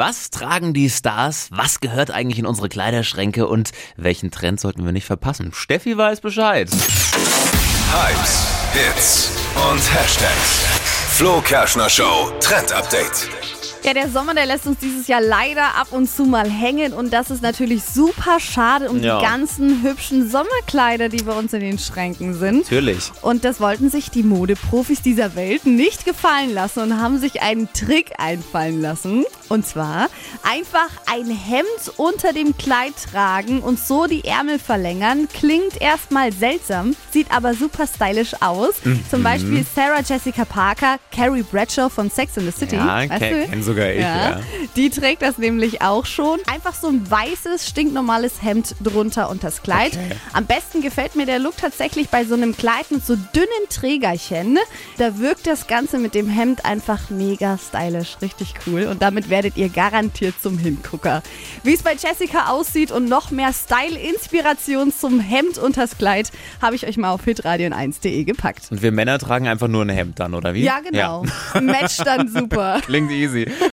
Was tragen die Stars? Was gehört eigentlich in unsere Kleiderschränke? Und welchen Trend sollten wir nicht verpassen? Steffi weiß Bescheid. Hypes, Hits und Hashtags. Flo Kerschner Show Trend Update. Ja, der Sommer, der lässt uns dieses Jahr leider ab und zu mal hängen und das ist natürlich super schade um Ja. die ganzen hübschen Sommerkleider, die bei uns in den Schränken sind. Natürlich. Und das wollten sich die Modeprofis dieser Welt nicht gefallen lassen und haben sich einen Trick einfallen lassen. Und zwar einfach ein Hemd unter dem Kleid tragen und so die Ärmel verlängern. Klingt erstmal seltsam, sieht aber super stylisch aus. Mhm. Zum Beispiel Sarah Jessica Parker, Carrie Bradshaw von Sex in the City. Ja, weißt du? Sogar ich, ja. Die trägt das nämlich auch schon. Einfach so ein weißes, stinknormales Hemd drunter und das Kleid. Okay. Am besten gefällt mir der Look tatsächlich bei so einem Kleid mit so dünnen Trägerchen. Da wirkt das Ganze mit dem Hemd einfach mega stylisch. Richtig cool. Und damit werdet ihr garantiert zum Hingucker. Wie es bei Jessica aussieht und noch mehr Style-Inspiration zum Hemd und das Kleid habe ich euch mal auf hitradion1.de gepackt. Und wir Männer tragen einfach nur ein Hemd dann, oder wie? Ja, genau. Match dann super. Klingt easy.